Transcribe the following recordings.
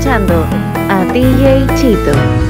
escuchando a DJ Chito.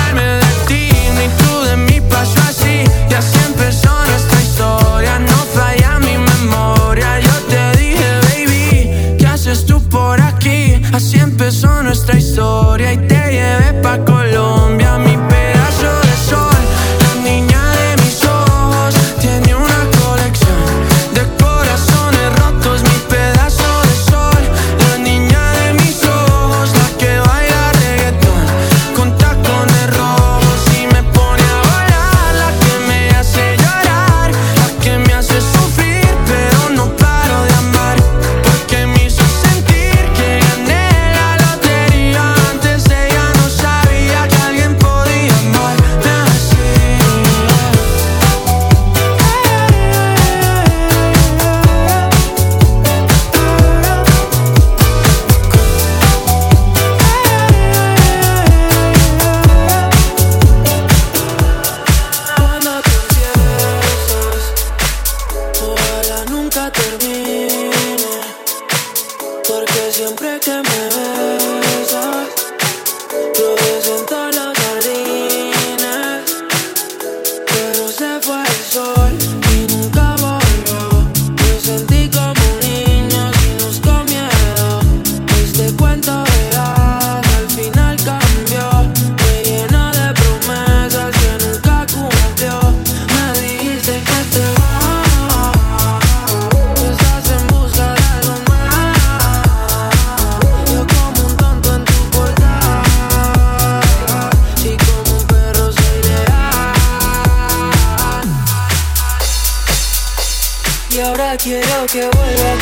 quiero que vuelvas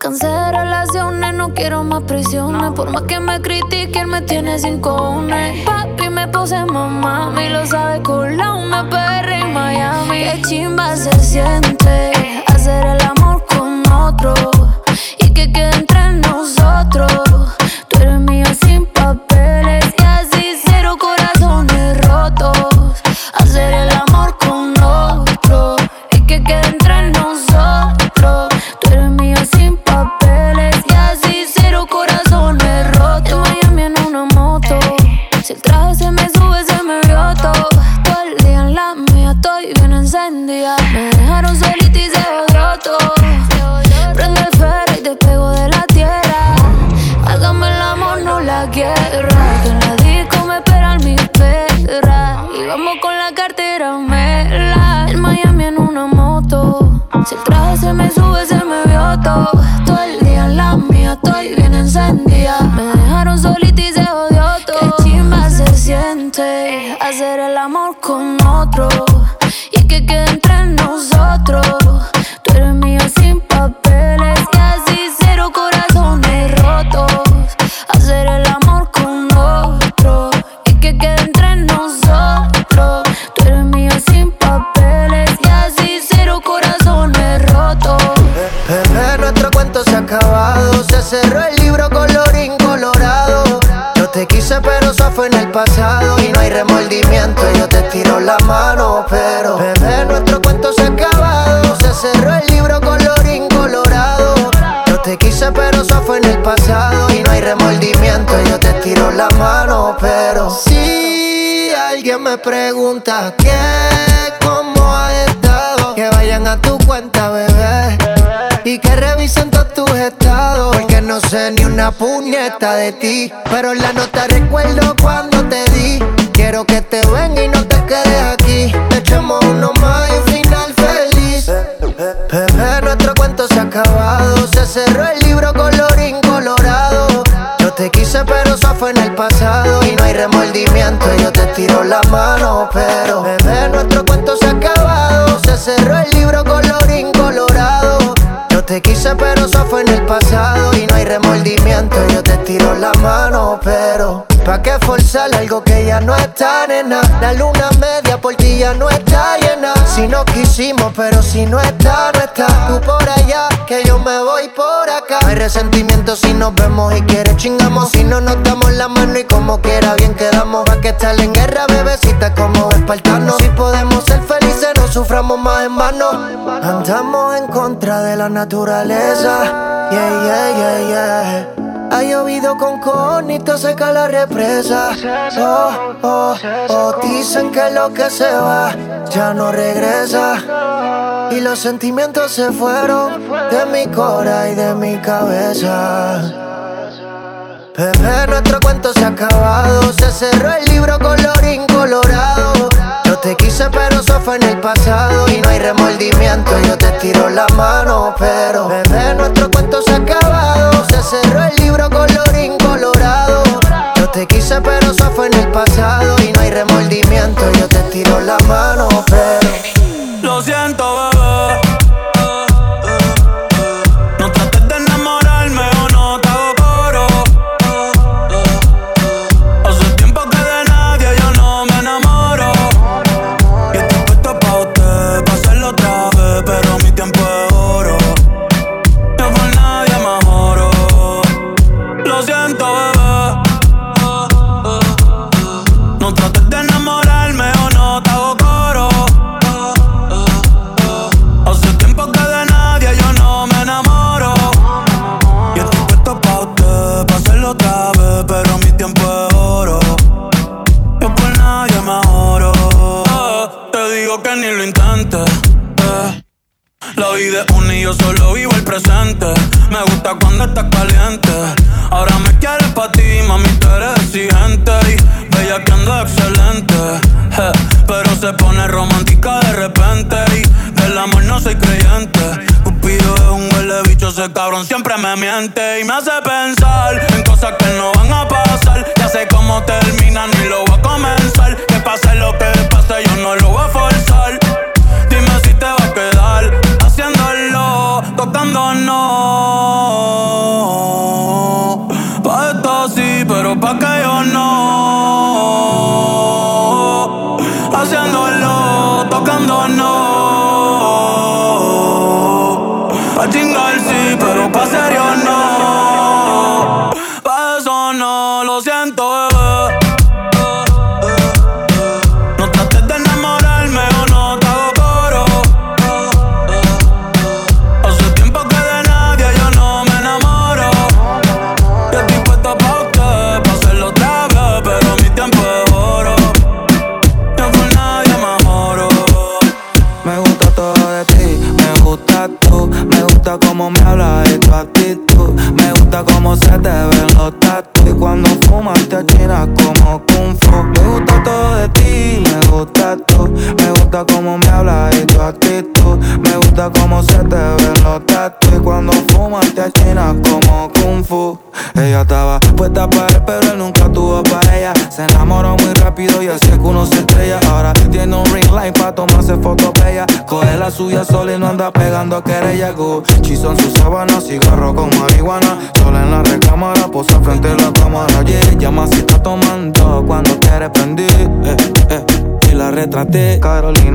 cansé relaciones, no quiero más prisiones. Por más que me critiquen, me tiene sin cojones. Papi me puse mamá, y lo sabe la una PR en Miami. Qué chimba se siente hacer el amor con otro me pregunta qué, cómo has estado, que vayan a tu cuenta, bebé. Y que revisen todos tus estados. Porque no sé ni una puñeta de ti. Pero la nota recuerdo cuando te di. Quiero que te venga y no te quedes aquí. Echemos uno más y un final feliz. Bebé, nuestro cuento se ha acabado. Se cerró el libro colorín colorado. Yo te quise pero fue en el pasado Y no hay remordimiento, yo te tiro la mano Pero bebé, nuestro cuento se ha acabado. Se cerró el libro colorín colorado. Yo te quise pero eso fue en el pasado Y no hay remordimiento, yo te tiro la mano Pero, ¿pa' qué forzar algo que ya no está, nena? La luna media por ti ya no está llena. Si no quisimos, pero si no está, no está. Tú por allá, que yo me voy por acá. Hay resentimiento si nos vemos y quieres chingamos. Si no nos damos la mano y como quiera bien quedamos. Pa' que estar en guerra, bebecita, como espartanos. Si podemos ser felices, no suframos más en vano. Andamos en contra de la naturaleza. Yeah, yeah, yeah, yeah ha llovido con conito, seca la represa. Oh, oh, oh, dicen que lo que se va ya no regresa. Y los sentimientos se fueron de mi cora y de mi cabeza. Bebé, nuestro cuento se ha acabado. Se cerró el libro colorín colorado. Yo te quise, pero eso fue en el pasado. Y no hay remordimiento, yo te tiro la mano. Pero, bebé, nuestro cuento se ha acabado. Se cerró el libro colorín colorado. Yo te quise, pero eso fue en el pasado. Y no hay remordimiento, yo te tiro la mano. Pero, Lo siento, bebé.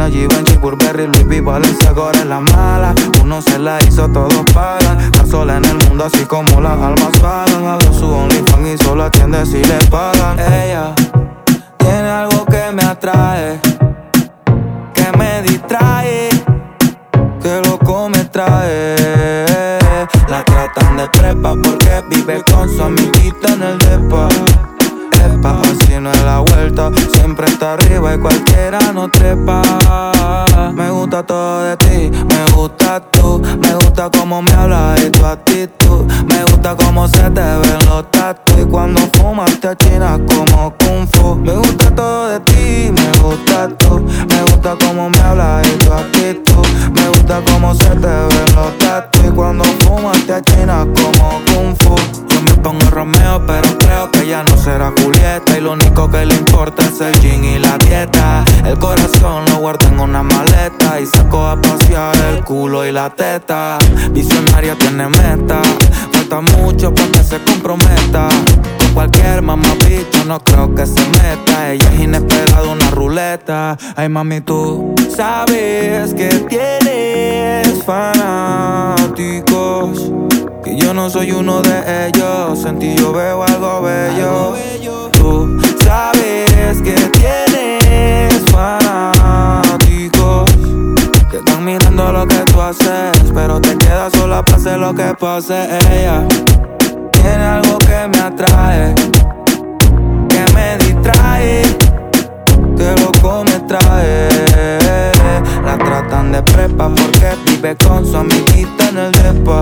Carolina, Givenchy, Burberry, Louis V, Valencia, ahora es la mala. Uno se la hizo, todos pagan. Está sola en el mundo así como las almas pagan. Hago su OnlyFans y solo atiende si le pagan. Ella tiene algo que me atrae Que me distrae Que loco me trae. La tratan de prepa porque vive con su amiguita en el depa Así no es la vuelta. Siempre está arriba y cualquiera no trepa. Me gusta todo de ti, me gusta tú. Me gusta cómo me hablas y tu actitud. Me gusta cómo se te ven los tatu Y cuando fumas te achinas como Kung Fu. Me gusta todo de ti, me gusta tú. Me gusta cómo me hablas y tu actitud. Me gusta cómo se te ven los tatu Y cuando fumas te achinas como Kung Fu. Yo me pongo Romeo pero creo que ya no será Y lo único que le importa es el gin y la dieta. El corazón lo guardo en una maleta Y saco a pasear el culo y la teta. Visionaria tiene meta Falta mucho para que se comprometa. Con cualquier mamá bicho no creo que se meta. Ella es inesperada, una ruleta. Ay mami tú sabes que tienes fanáticos y yo no soy uno de ellos. En ti yo veo algo bello. Tú sabes que tienes fanáticos que están mirando lo que tú haces, pero te quedas sola para hacer lo que pase. Ella tiene algo que me atrae, que me distrae, que loco me trae. La tratan de prepa porque vive con su amiguita en el depa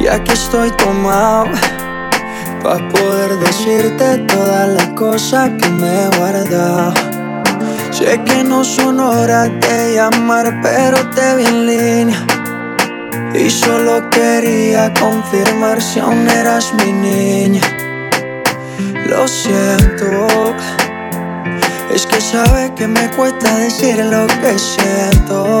ya que estoy tomado, para poder decirte todas las cosas que me he guardado. Sé que no son horas de llamar, pero te vi en línea. Y solo quería confirmar si aún eras mi niña. Lo siento, es que sabes que me cuesta decir lo que siento.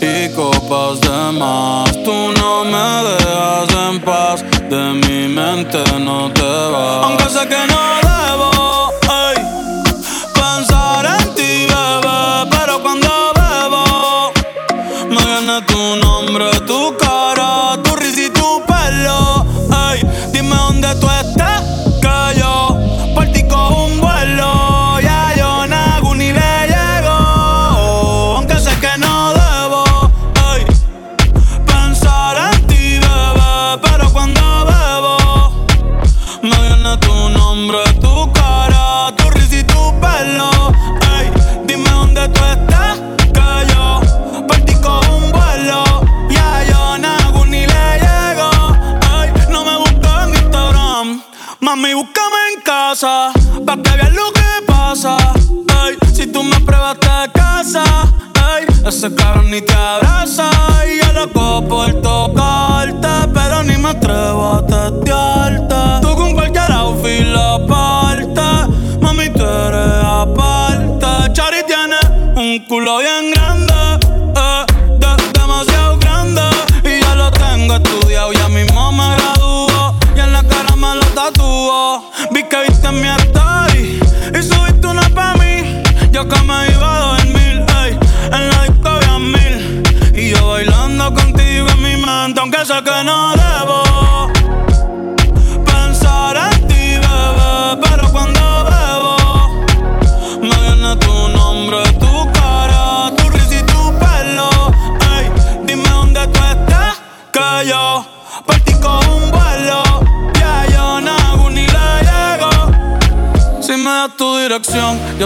Y copas de más. Tú no me dejas en paz, de mi mente no te vas. Aunque sé que no un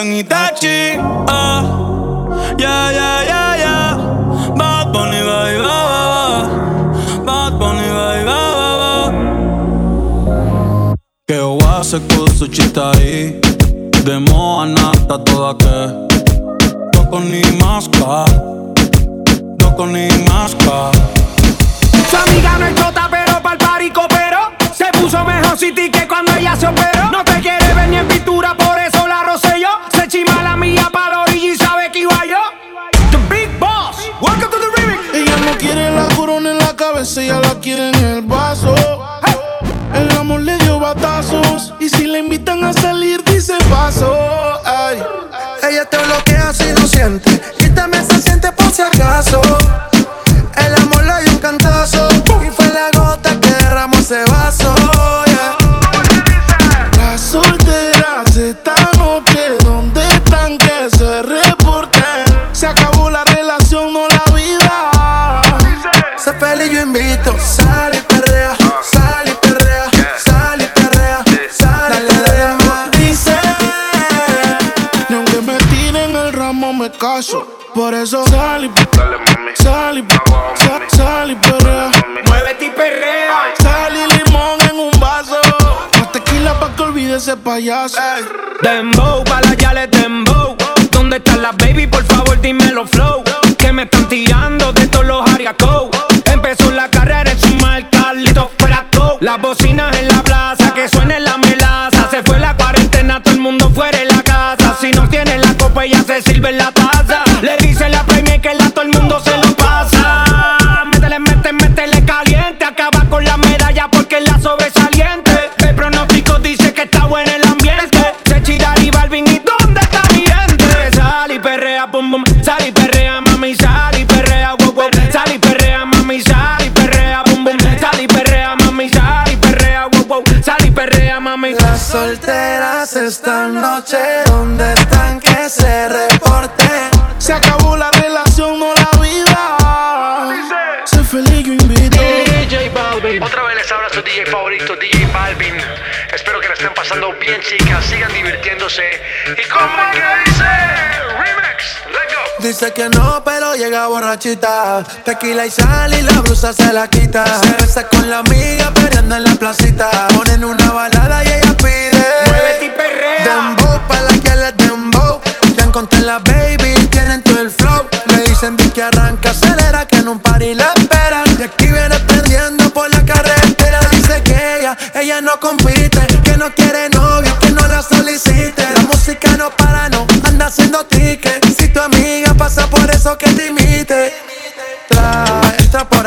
en Itachi ah. Yeah, yeah, yeah, yeah. Bad Bunny, ba, ba, ba. Bad Bunny, ba, ba, ba. Que oa se kusu chitai De moa nata toda que Doko ni maska Doko ni maska Su amiga no es chota, pero pa'l party cooperó. Se puso mejor City que cuando ella se operó. No te quiere ver ni en pintura, en la quiere en el vaso. El amor le dio batazos. Y si la invitan a salir, dice paso. Ay. Ella te bloquea si no siente. También se siente por si acaso. El amor le dio un cantazo. Por eso sal y sal y sal, sal y perrea. Muévete y perrea. Sal y limón en un vaso. Más tequila pa' que olvide ese payaso. Dembow, pa' la yale dembow. ¿Dónde están las baby? Por favor, dímelo flow. Que me están tirando de todos los ariacos. Empezó la carrera en su marca, Lito Fraco. Las bocinas en la se sirve en la taza. Le dice la premia que la todo el mundo se lo pasa. Métele, métele, métele caliente. Acaba con la medalla porque la sobresaliente. El pronóstico dice que está bueno el ambiente. Se chida y Balvin, ¿y dónde está mi gente? Sal y perrea, pum pum. Sal y perrea, mami, sal y perrea, wow wow. Sal y perrea, mami, sal y perrea, bum bum. Sal y perrea, mami, sal y perrea, wow wow. Sal y perrea, mami. Las solteras esta noche, ¿Y cómo que dice? Remix. Let's go. Dice que no, pero llega borrachita. Tequila y sal y la blusa se la quita. Se besa con la amiga peleando en la placita. Ponen una balada y ella pide. Muévete y perrea. Dembow pa' la que les dembow. Ya encontré la baby, tienen todo el flow. Le dicen vi que arranca,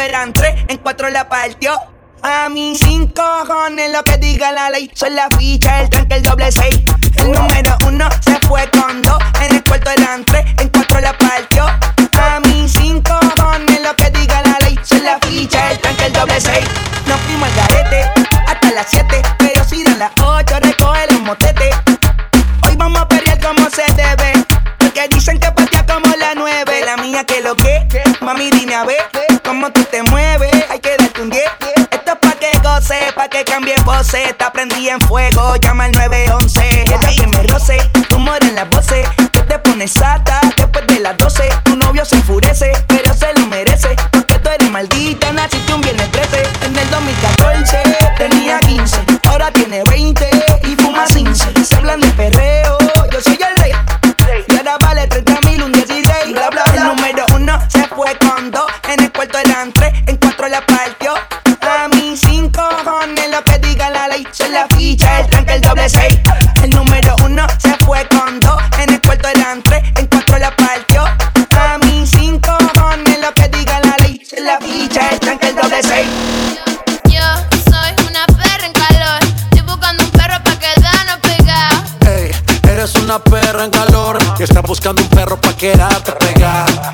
eran tres, en cuatro la partió. A mí cinco cojones lo que diga la ley, son la ficha, el tranque, el doble seis. El número uno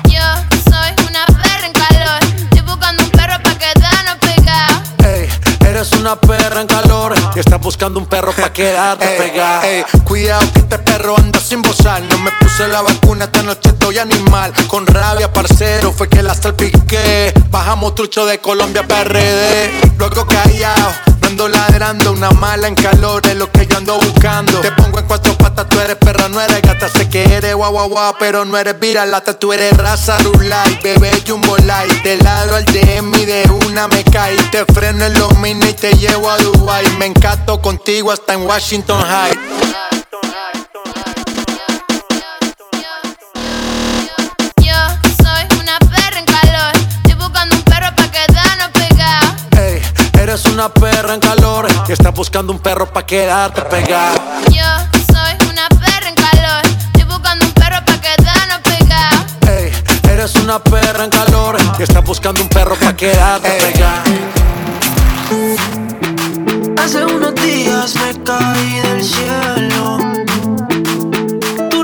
Yo soy una perra en calor. Estoy buscando un perro pa' quedarnos pegados. Ey, eres una perra en calor y estás buscando un perro pa' quedarte pegada. Ey, cuidado que este perro anda sin bozar. No me puse la vacuna, esta noche estoy animal. Con rabia, parcero, fue que la salpiqué. Bajamos trucho de Colombia PRD. Luego callado, no ando ladrando. Una mala en calor es lo que yo ando buscando. Te pongo en cuatro patas, tú eres perra, no eres gata. Sé que eres guau guau guau, pero no eres viralata. Tú eres raza rulay, bebé jumbo light. De lado al DM y de una me caí. Te freno en los mini y te llevo a Dubai. Me encanto contigo hasta en Washington High. Una perra en calor y estás buscando un perro pa' quedarte pegada. Yo soy una perra en calor. Estoy buscando un perro pa' quedarnos pegados. Ey, eres una perra en calor y estás buscando un perro pa' quedarte pegada. Hace unos días me caí del cielo. Tú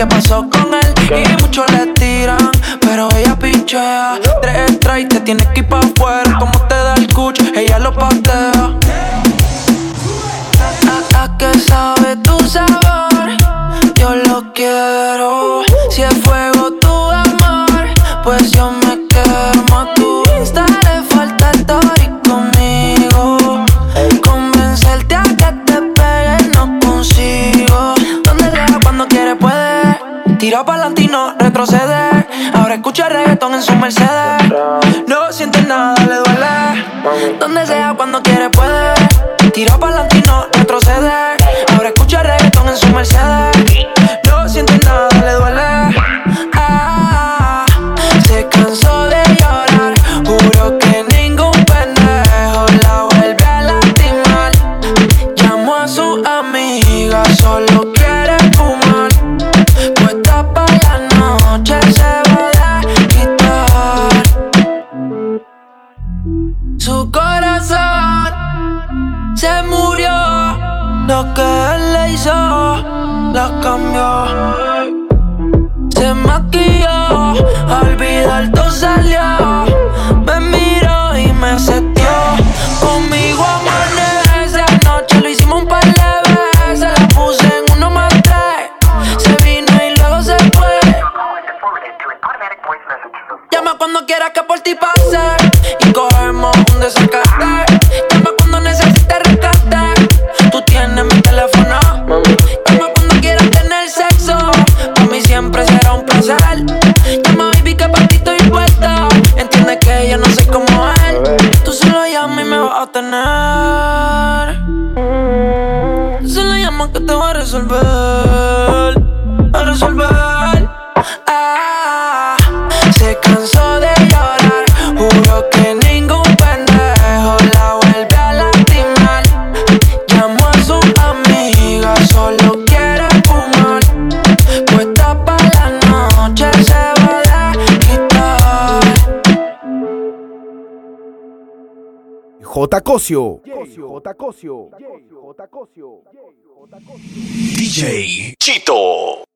que pasó con él ¿Qué? y mucho le Cosio. DJ Chito.